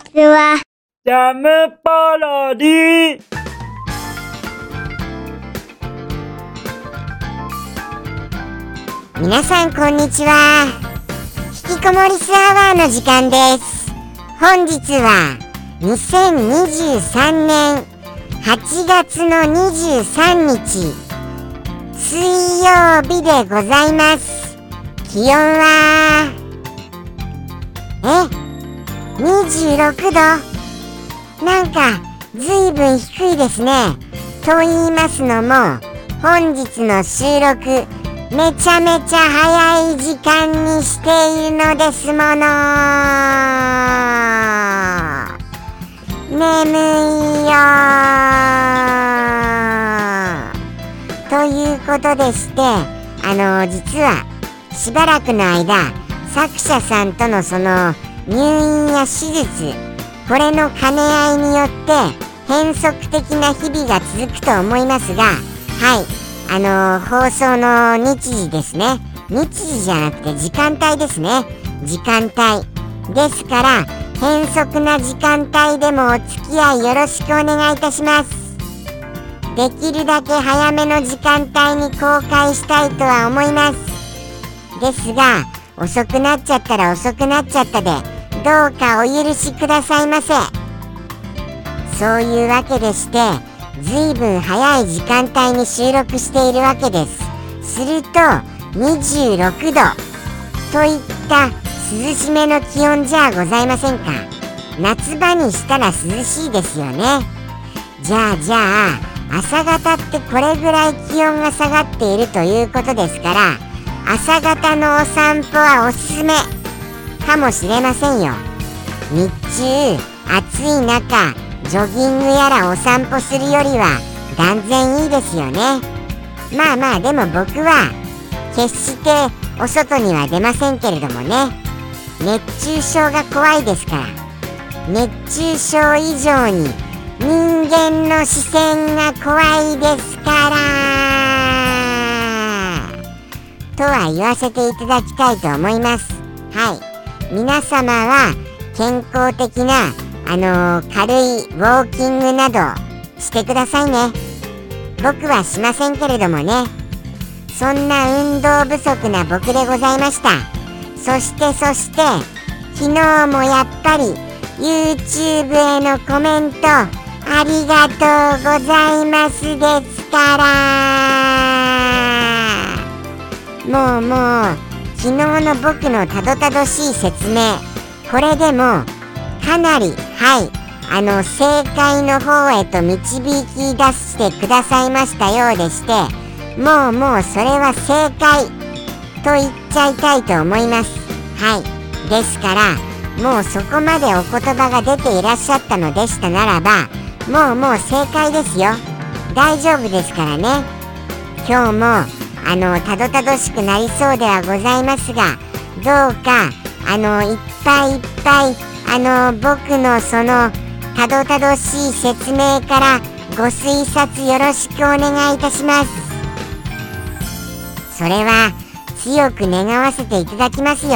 ちは。ジャムパロディ皆さんこんにちは。引きこもりスアワーの時間です。本日は2023年8月の23日水曜日でございます。気温は？え？26度。なんかずいぶん低いですね。と言いますのも本日の収録めちゃめちゃ早い時間にしているのですもの眠いよということでしてあの実はしばらくの間作者さんとのその入院や手術これの兼ね合いによって変則的な日々が続くと思いますがはいあのー、放送の日時ですね。日時じゃなくて時間帯ですね。時間帯ですから変則な時間帯でもお付き合いよろしくお願いいたします。できるだけ早めの時間帯に公開したいとは思います。ですが遅くなっちゃったら遅くなっちゃったでどうかお許しくださいませ。そういうわけでしてずいぶん早い時間帯に収録しているわけです。すると26度。といった涼しめの気温じゃございませんか。夏場にしたら涼しいですよね。じゃあじゃあ朝方ってこれぐらい気温が下がっているということですから朝方のお散歩はおすすめ。かもしれませんよ。日中暑い中ジョギングやらお散歩するよりは断然いいですよね。まあまあでも僕は決してお外には出ませんけれどもね。熱中症が怖いですから。熱中症以上に人間の視線が怖いですから。とは言わせていただきたいと思います。はい。皆様は健康的なあのー、軽いウォーキングなどしてくださいね。僕はしませんけれどもね。そんな運動不足な僕でございました。そしてそして昨日もやっぱり YouTube へのコメントありがとうございますですから。もうもう昨日の僕のたどたどしい説明。これでもかなりはい。あの正解の方へと導き出してくださいましたようでしてもうもうそれは正解と言っちゃいたいと思います。はい。ですからもうそこまでお言葉が出ていらっしゃったのでしたならばもうもう正解ですよ。大丈夫ですからね。今日もあのたどたどしくなりそうではございますがどうかあのいっぱいいっぱいあの僕のそのたどたどしい説明からご推察よろしくお願いいたします。それは強く願わせていただきますよ。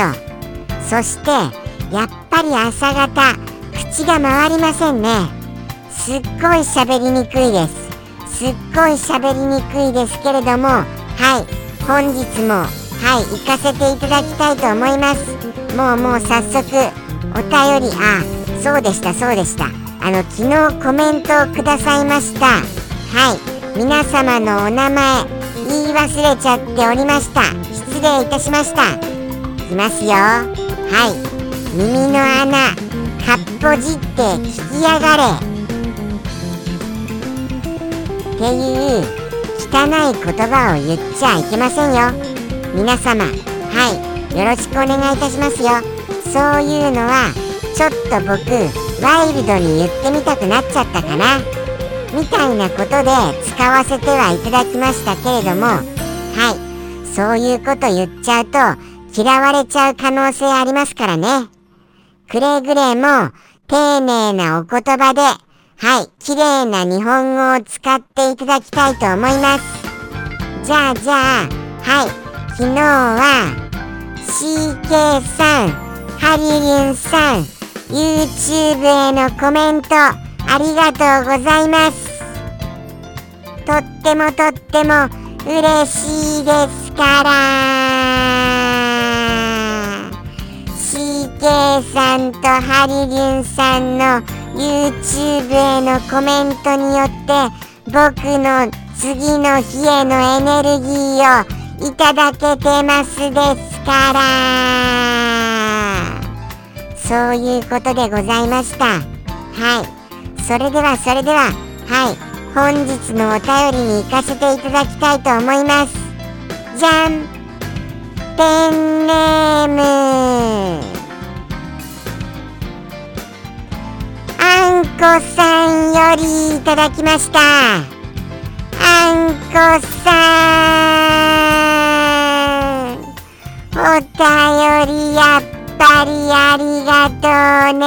そしてやっぱり朝方口が回りませんね。すっごい喋りにくいです。すっごい喋りにくいですけれどもはい。本日もはい行かせていただきたいと思います。もうもう早速お便りあそうでしたそうでした。あの昨日コメントをくださいました。はい。皆様のお名前言い忘れちゃっておりました。失礼いたしました。いきますよ。はい。耳の穴かっぽじって聞きやがれ。っていう汚い言葉を言っちゃいけませんよ。皆様はいよろしくお願いいたしますよ。そういうのはちょっと僕ワイルドに言ってみたくなっちゃったかな。みたいなことで使わせてはいただきましたけれどもはいそういうこと言っちゃうと嫌われちゃう可能性ありますからね。くれぐれも丁寧なお言葉ではい綺麗な日本語を使っていただきたいと思います。じゃあじゃあはい昨日は CK さんハリリンさん、YouTube へのコメントありがとうございます。とってもとっても嬉しいですから。CK さんとハリリンさんの YouTube へのコメントによって僕の次の日へのエネルギーをいただけてますですから。そういうことでございました。はい。それではそれでは。はい。本日のお便りに行かせていただきたいと思います。じゃんペンネーム。こさんよりいただきました。あんこさんお便りやっぱりありがとうね。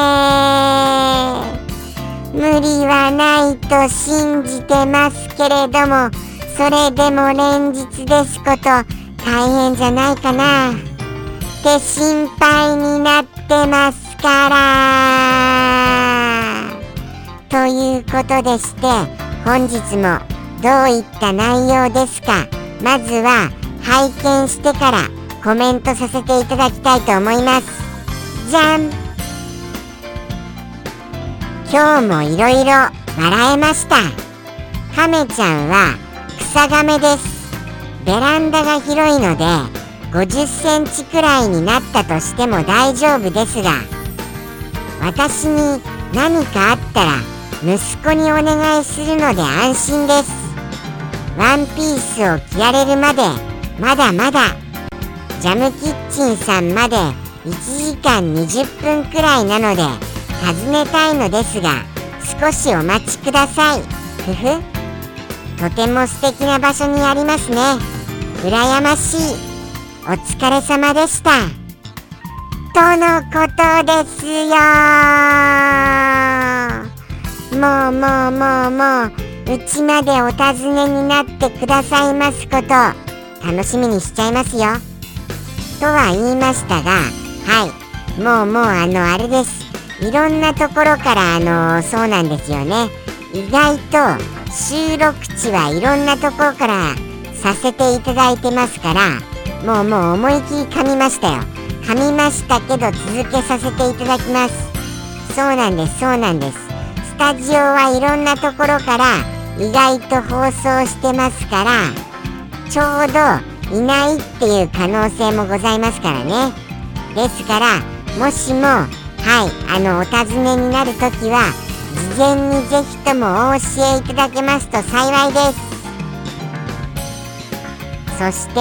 無理はないと信じてますけれどもそれでも連日ですこと大変じゃないかな。って心配になってますから。ということでして本日もどういった内容ですか？まずは拝見してからコメントさせていただきたいと思います。じゃん。今日もいろいろ笑えました。亀ちゃんは草亀です。ベランダが広いので50センチくらいになったとしても大丈夫ですが私に何かあったら息子にお願いするので安心です。ワンピースを着られるまでまだまだジャムキッチンさんまで1時間20分くらいなので尋ねたいのですが少しお待ちください。ふふ。とても素敵な場所にありますね。羨ましい。お疲れ様でした。とのことですよもうもうもうもううちまでお尋ねになってくださいますこと楽しみにしちゃいますよ。とは言いましたがはい。もうもうあのあれです。いろんなところからあのそうなんですよね。意外と収録地はいろんなところからさせていただいてますからもうもう思い切り噛みましたよ。噛みましたけど続けさせていただきます。そうなんですそうなんです。スタジオはいろんなところから意外と放送してますからちょうどいないっていう可能性もございますからねですからもしもはいあのお尋ねになるときは事前にぜひともお教えいただけますと幸いですそして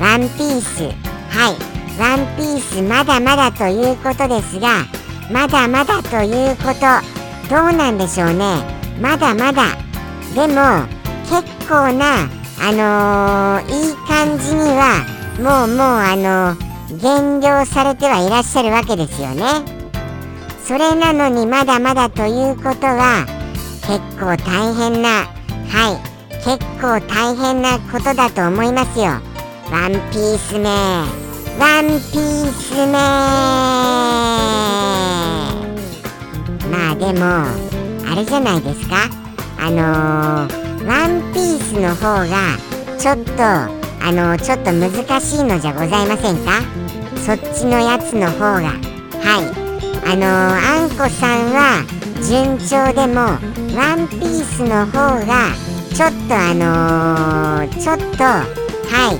ワンピースはいワンピースまだまだということですがまだまだということどうなんでしょうね。まだまだ。でも結構なあのー、いい感じにはもうもうあのー、減量されてはいらっしゃるわけですよね。それなのにまだまだということは結構大変なはい。結構大変なことだと思いますよ。ワンピースめワンピースめでもあれじゃないですか？あのー、ワンピースの方がちょっとあのー、ちょっと難しいのじゃございませんか？そっちのやつの方が。はい。あのー、あんこさんは順調でもワンピースの方がちょっとあの、ちょっとはい。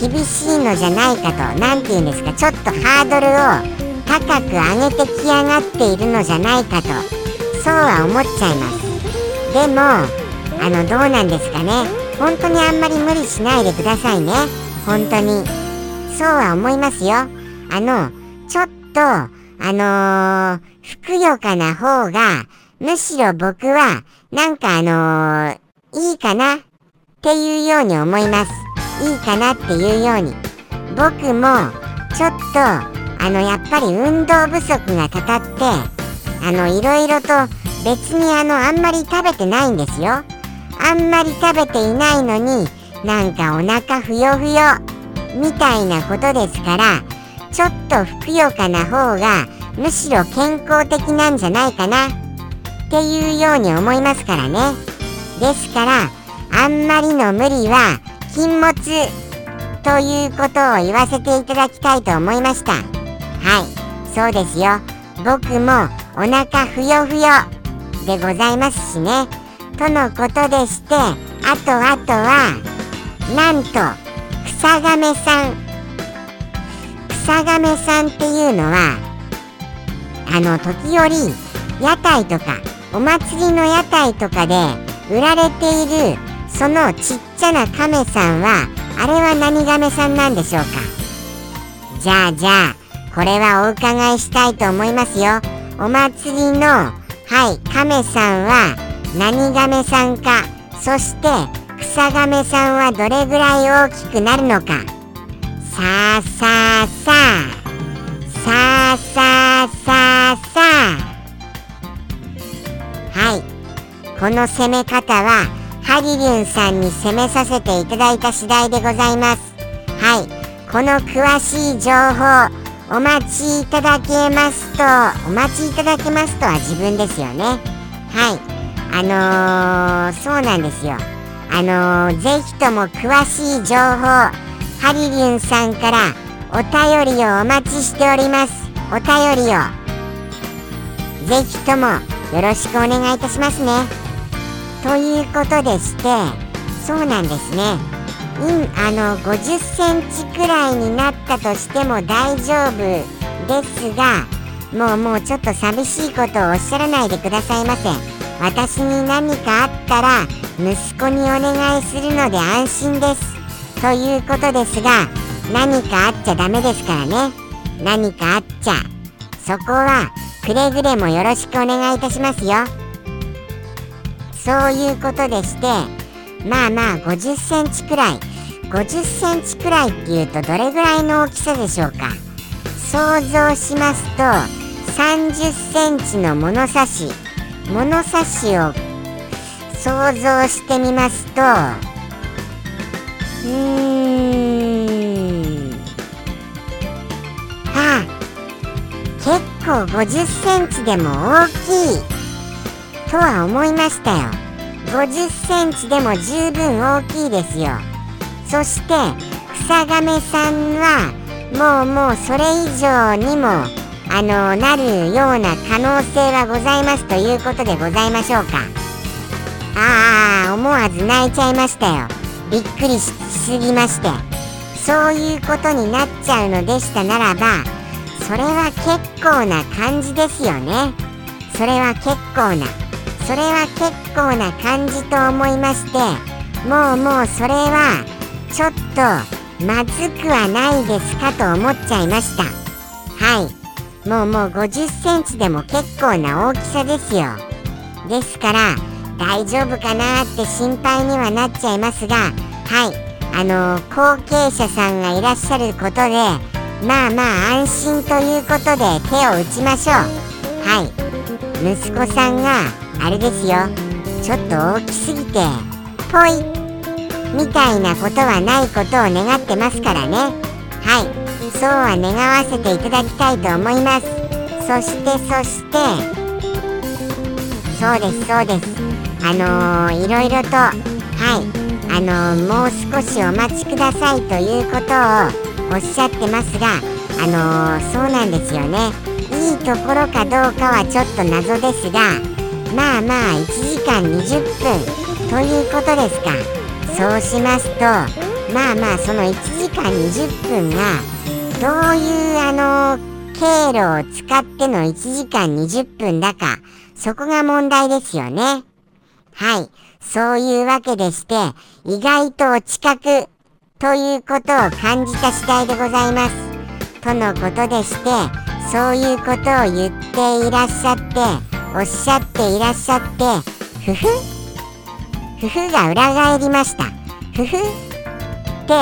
厳しいのじゃないかと。何て言うんですか？ちょっとハードルを高く上げてきやがっているのじゃないかと。そうは思っちゃいます。でもあのどうなんですかね。本当にあんまり無理しないでくださいね。本当に。そうは思いますよ。あのちょっとあのー、ふくよかな方が、むしろ僕は、なんかあのー、いいかな？っていうように思います。いいかなっていうように。僕も、ちょっと、あの、やっぱり運動不足がたたって、あの、いろいろと別にあの、あんまり食べてないんですよ。あんまり食べていないのに、なんかお腹ふよふよ、みたいなことですから、ちょっとふくよかな方がむしろ健康的なんじゃないかなっていうように思いますからね。ですからあんまりの無理は禁物ということを言わせていただきたいと思いました。はいそうですよ。僕もお腹ふよふよでございますしね。とのことでしてあとあとはなんと草亀さん。草亀さんっていうのはあの時折屋台とかお祭りの屋台とかで売られているそのちっちゃな亀さんはあれは何亀さんなんでしょうか。じゃあじゃあこれはお伺いしたいと思いますよ。お祭りのはい亀さんは何亀さんかそして草亀さんはどれぐらい大きくなるのか。さあさあさあ。さあさあさあさあ。はい。この攻め方はハリリュンさんに攻めさせていただいた次第でございます。はい。この詳しい情報お待ちいただけますとお待ちいただけますとは自分ですよね。はい。あのー、そうなんですよ。あのー、ぜひとも詳しい情報ハリリュンさんからお便りをお待ちしております。お便りを。ぜひともよろしくお願いいたしますね。ということでしてそうなんですね。うんあの50センチくらいになったとしても大丈夫ですがもうもうちょっと寂しいことをおっしゃらないでくださいませ私に何かあったら息子にお願いするので安心です。ということですが何かあっちゃダメですからね。何かあっちゃ。そこはくれぐれもよろしくお願いいたしますよ。そういうことでしてまあまあ50センチくらい。50センチくらいっていうとどれぐらいの大きさでしょうか？想像しますと30センチの物差し。物差しを想像してみますとうーん。あ結構50センチでも大きい。とは思いましたよ。50センチでも十分大きいですよ。そして草亀さんはもうもうそれ以上にもあのなるような可能性はございますということでございましょうか。ああ思わず泣いちゃいましたよ。びっくりしすぎまして。そういうことになっちゃうのでしたならばそれは結構な感じですよね。それは結構な。それは結構な感じと思いましてもうもうそれはちょっとまずくはないですかと思っちゃいました。はい。もうもう50センチでも結構な大きさですよ。ですから大丈夫かなって心配にはなっちゃいますがはい。あの後継者さんがいらっしゃることでまあまあ安心ということで手を打ちましょう。はい。息子さんがあれですよ。ちょっと大きすぎて。ぽい。みたいなことはないことを願ってますからね。はい。そうは願わせていただきたいと思います。そしてそして。そうですそうです。あのー、いろいろと。はい。あのー、もう少しお待ちくださいということをおっしゃってますがあのー、そうなんですよね。いいところかどうかはちょっと謎ですがまあまあ1時間20分ということですかそうしますとまあまあその1時間20分がどういうあの経路を使っての1時間20分だかそこが問題ですよね。はい。そういうわけでして意外とお近くということを感じた次第でございます。とのことでしてそういうことを言っていらっしゃっておっしゃっていらっしゃってふふふふが裏返りました。ふふって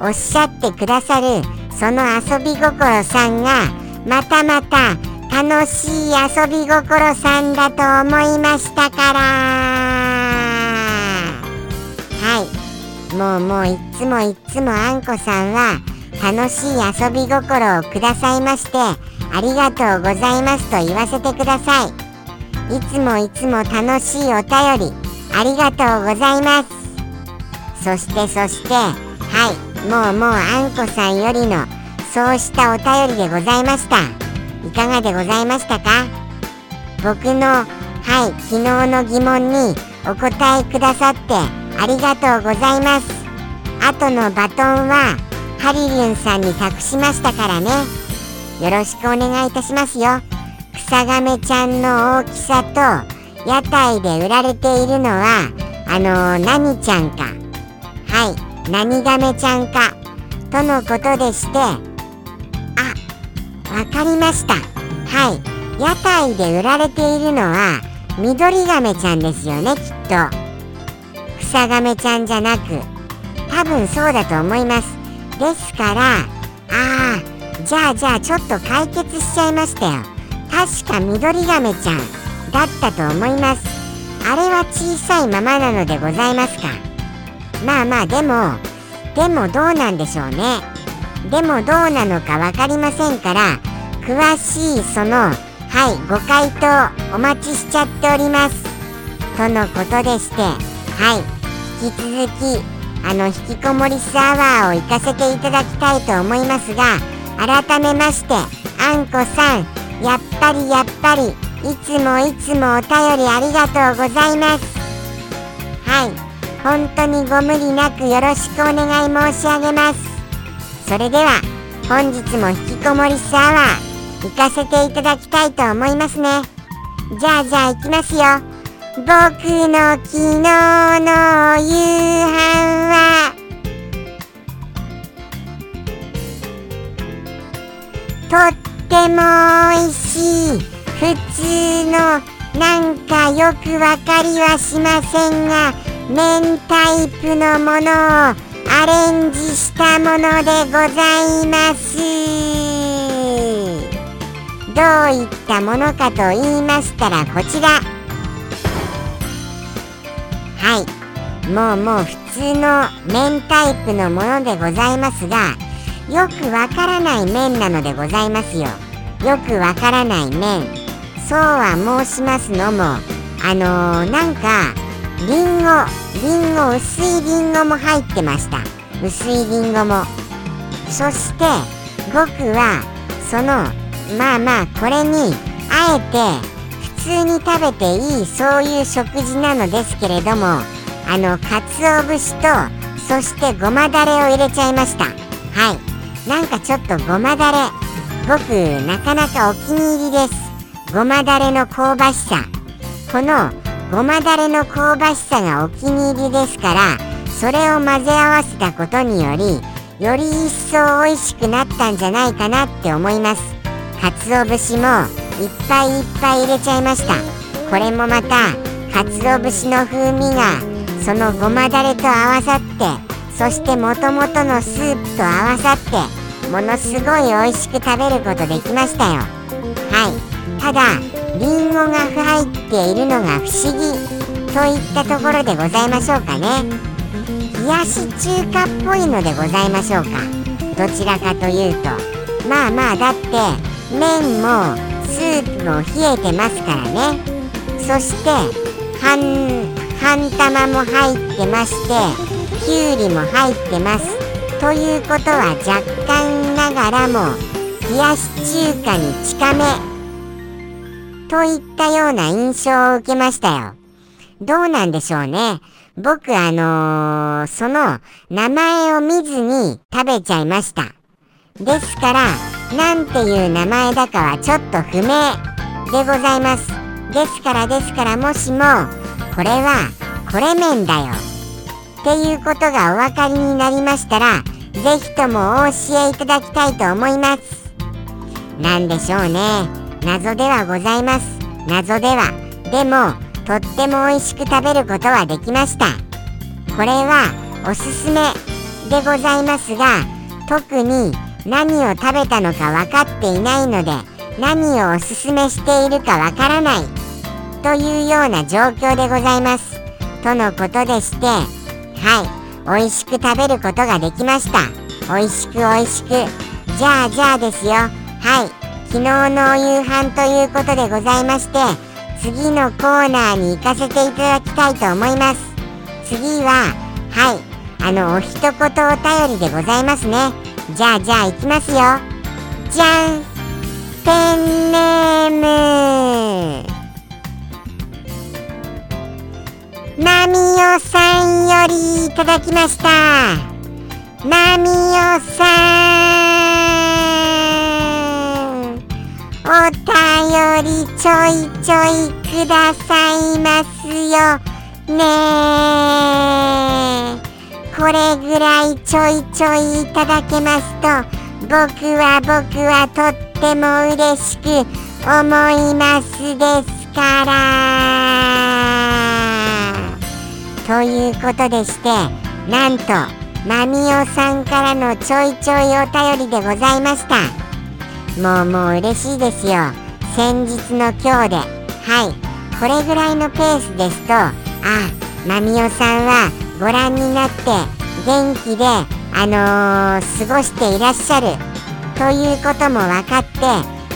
おっしゃってくださるその遊び心さんがまたまた楽しい遊び心さんだと思いましたから。はい。もうもういつもいっつもあんこさんは楽しい遊び心をくださいましてありがとうございますと言わせてください。いつもいつも楽しいお便りありがとうございます。そしてそしてはいもうもうあんこさんよりのそうしたお便りでございました。いかがでございましたか？僕のはい昨日の疑問にお答えくださってありがとうございます。後のバトンはハリリュンさんに託しましたからね。よろしくお願いいたしますよ。草亀ちゃんの大きさと屋台で売られているのはあのー、何ちゃんか。はい何亀ちゃんか。とのことでしてあわかりました。はい屋台で売られているのは緑亀ちゃんですよねきっと。草亀ちゃんじゃなく多分そうだと思います。ですからああじゃあじゃあちょっと解決しちゃいましたよ。確か緑亀ちゃんだったと思います。あれは小さいままなのでございますか？まあまあでもでもどうなんでしょうね。でもどうなのか分かりませんから詳しいそのはいご回答お待ちしちゃっております。とのことでしてはい引き続きあの引きこもりスアワーを行かせていただきたいと思いますが改めましてあんこさんやっぱりやっぱりいつもいつもお便りありがとうございます。はい。本当にご無理なくよろしくお願い申し上げます。それでは本日も引きこもりスアワー行かせていただきたいと思いますね。じゃあじゃあ行きますよ。僕の昨日の夕飯はとっても美味しい。普通のなんかよくわかりはしませんが麺タイプのものをアレンジしたものでございます。どういったものかと言いましたらこちら。はい。もうもう普通の麺タイプのものでございますがよくわからない麺なのでございますよ。よくわからない麺。そうは申しますのもあのー、なんかりんごりんご薄いりんごも入ってました。薄いりんごも。そして僕はそのまあまあこれにあえて普通に食べていいそういう食事なのですけれどもあの鰹節とそしてごまだれを入れちゃいました。はい。なんかちょっとごまだれ。僕なかなかお気に入りですごまだれの香ばしさこのごまだれの香ばしさがお気に入りですからそれを混ぜ合わせたことによりより一層美味しくなったんじゃないかなって思います。鰹節もいっぱいいっぱい入れちゃいました。これもまた鰹節の風味がそのごまだれと合わさってそしてもともとのスープと合わさってものすごい美味しく食べることできましたよ。はい。ただりんごが入っているのが不思議といったところでございましょうかね。冷やし中華っぽいのでございましょうか。どちらかというと。まあまあだって麺もスープも冷えてますからね。そして半半玉も入ってましてきゅうりも入ってます。ということは若干ながらも冷やし中華に近め。といったような印象を受けましたよ。どうなんでしょうね。僕あのー、その名前を見ずに食べちゃいました。ですから何ていう名前だかはちょっと不明でございますですからですからもしもこれはこれ麺だよっていうことがお分かりになりましたら是非ともお教えいただきたいと思います。何でしょうね。謎ではございます。謎ではでもとっても美味しく食べることはできました。これはおすすめでございますが特に何を食べたのか分かっていないので何をおすすめしているか分からないというような状況でございます。とのことでしてはい。美味しく食べることができました。美味しく美味しく。じゃあじゃあですよ。はい。昨日のお夕飯ということでございまして次のコーナーに行かせていただきたいと思います。次ははい。あのお一言お便りでございますね。じゃあじゃあ行きますよ。じゃん。ペンネーム。ナミオさんよりいただきました。ナミオさんお便りちょいちょいくださいますよね。これぐらいちょいちょいいただけますと僕は僕はとっても嬉しく思いますですから。ということでしてなんとマミオさんからのちょいちょいお便りでございました。もうもう嬉しいですよ。先日の今日ではい。これぐらいのペースですとあマミオさんはご覧になって元気であのー、過ごしていらっしゃる。ということも分かって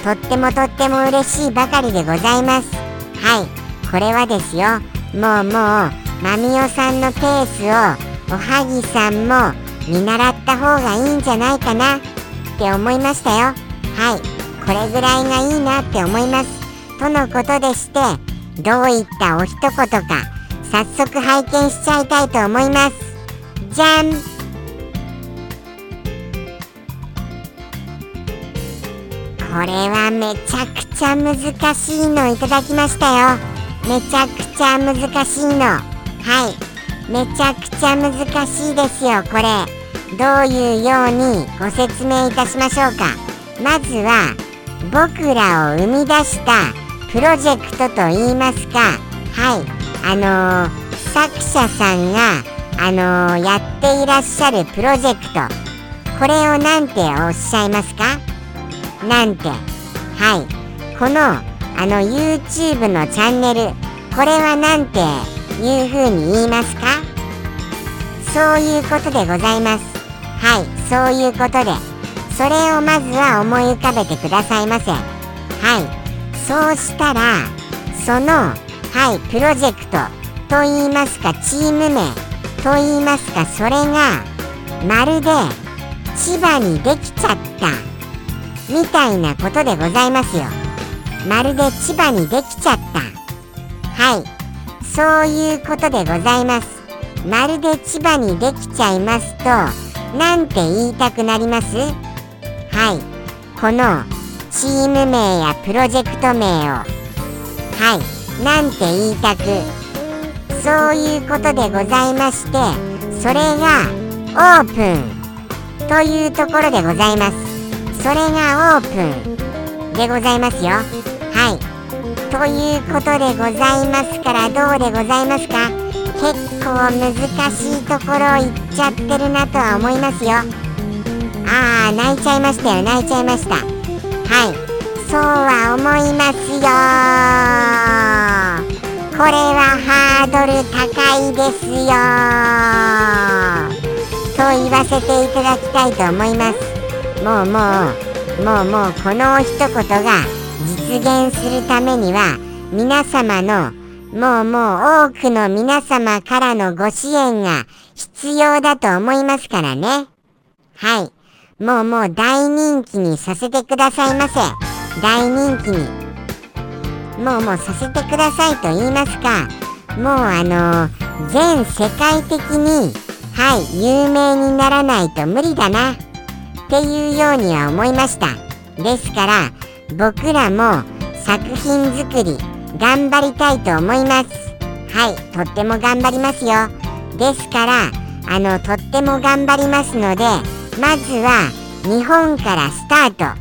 とってもとっても嬉しいばかりでございます。はい。これはですよ。もうもうマミオさんのペースをおはぎさんも見習った方がいいんじゃないかなって思いましたよ。はい。これぐらいがいいなって思います。とのことでしてどういったお一言か早速拝見しちゃいたいと思います。じゃん。これはめちゃくちゃ難しいのいただきましたよ。めちゃくちゃ難しいの。はい。めちゃくちゃ難しいですよこれ。どういうようにご説明いたしましょうか。まずは僕らを生み出したプロジェクトといいますか。はい。あのー、作者さんがあのー、やっていらっしゃるプロジェクト。これを何ておっしゃいますか？なんて。はい。このあの YouTube のチャンネル。これは何ていうふうに言いますか？そういうことでございます。はいそういうことで。それをまずは思い浮かべてくださいませ。はいそうしたらそのはいプロジェクトと言いますかチーム名と言いますかそれがまるで千葉にできちゃったみたいなことでございますよ。まるで千葉にできちゃった。はい。そういうことでございます。まるで千葉にできちゃいますとなんて言いたくなります？はい。このチーム名やプロジェクト名をはい。なんて言いたく？そういうことでございましてそれがオープン。というところでございます。それがオープンでございますよ。ということでございますからどうでございますか？結構難しいところ行っちゃってるなとは思いますよ。ああ泣いちゃいましたよ。泣いちゃいました。はい。そうは思いますよ。これはハードル高いですよ。と言わせていただきたいと思います。もうもうもうもうこの一言が実現するためには皆様のもうもう多くの皆様からのご支援が必要だと思いますからね。はい。もうもう大人気にさせてくださいませ。大人気に。もうもうさせてくださいと言いますか。もうあのー、全世界的に、はい、有名にならないと無理だな。っていうようには思いました。ですから、僕らも作品作り頑張りたいと思います。はいとっても頑張りますよ。ですからあのとっても頑張りますのでまずは日本からスタート。は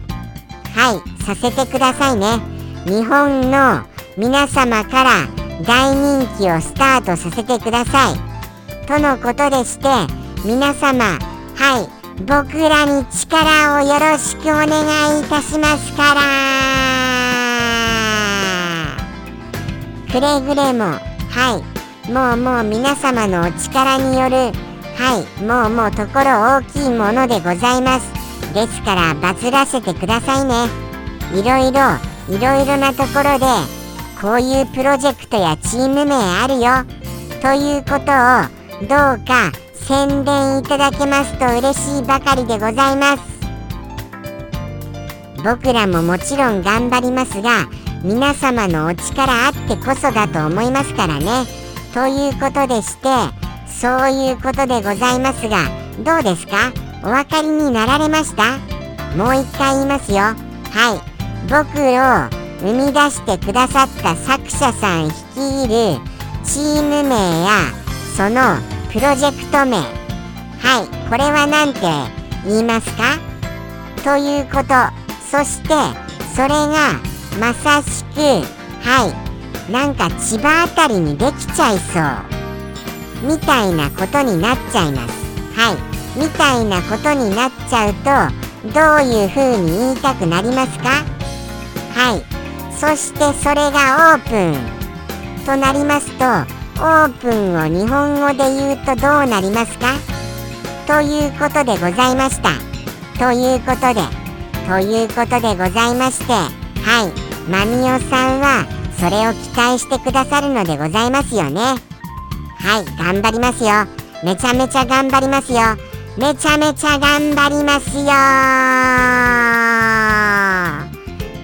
いさせてくださいね。日本の皆様から大人気をスタートさせてください。とのことでして皆様はい僕らに力をよろしくお願いいたしますから。くれぐれもはい。もうもう皆様のお力によるはい。もうもうところ大きいものでございます。ですからバズらせてくださいね。いろいろいろいろなところでこういうプロジェクトやチーム名あるよ。ということをどうか宣伝いただけますと嬉しいばかりでございます。僕らももちろん頑張りますが皆様のお力あってこそだと思いますからね。ということでしてそういうことでございますがどうですか？お分かりになられました？もう一回言いますよ。はい。僕を生み出してくださった作者さん率いるチーム名やそのプロジェクト名。はいこれは何て言いますか？ということ。そしてそれがまさしくはいなんか千葉あたりにできちゃいそう。みたいなことになっちゃいます。はい。みたいなことになっちゃうとどういうふうに言いたくなりますか？はい。そしてそれがオープンとなりますとオープンを日本語で言うとどうなりますか？ということでございました。ということでということでございましてはい。マミオさんはそれを期待してくださるのでございますよね。はい。頑張りますよ。めちゃめちゃ頑張りますよ。めちゃめちゃ頑張りますよ。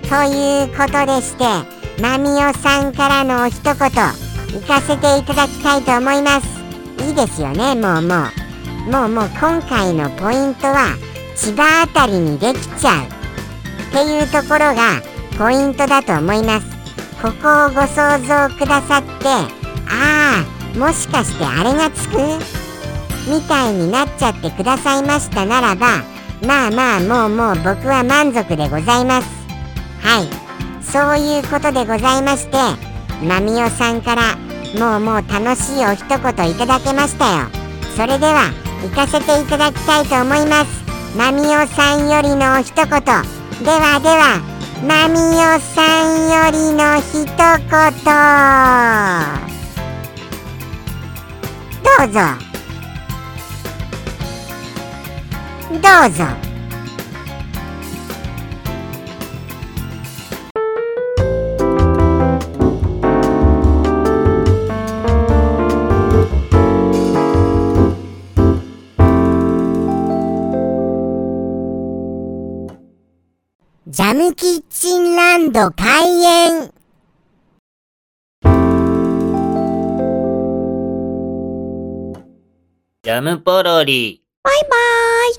ということでしてマミオさんからのお一言。行かせていただきたいと思います。いいですよねもうもう。もうもう今回のポイントは千葉あたりにできちゃう。っていうところがポイントだと思います。ここをご想像くださってああもしかしてあれがつく？みたいになっちゃってくださいましたならばまあまあもうもう僕は満足でございます。はい。そういうことでございましてマミオさんからもうもう楽しいお一言いただけましたよ。それでは行かせていただきたいと思います。マミオさんよりのお一言。ではではマミオさんよりの一言。どうぞ。どうぞ。ムキッチンランド開園ジャムポロリ。バイバーイ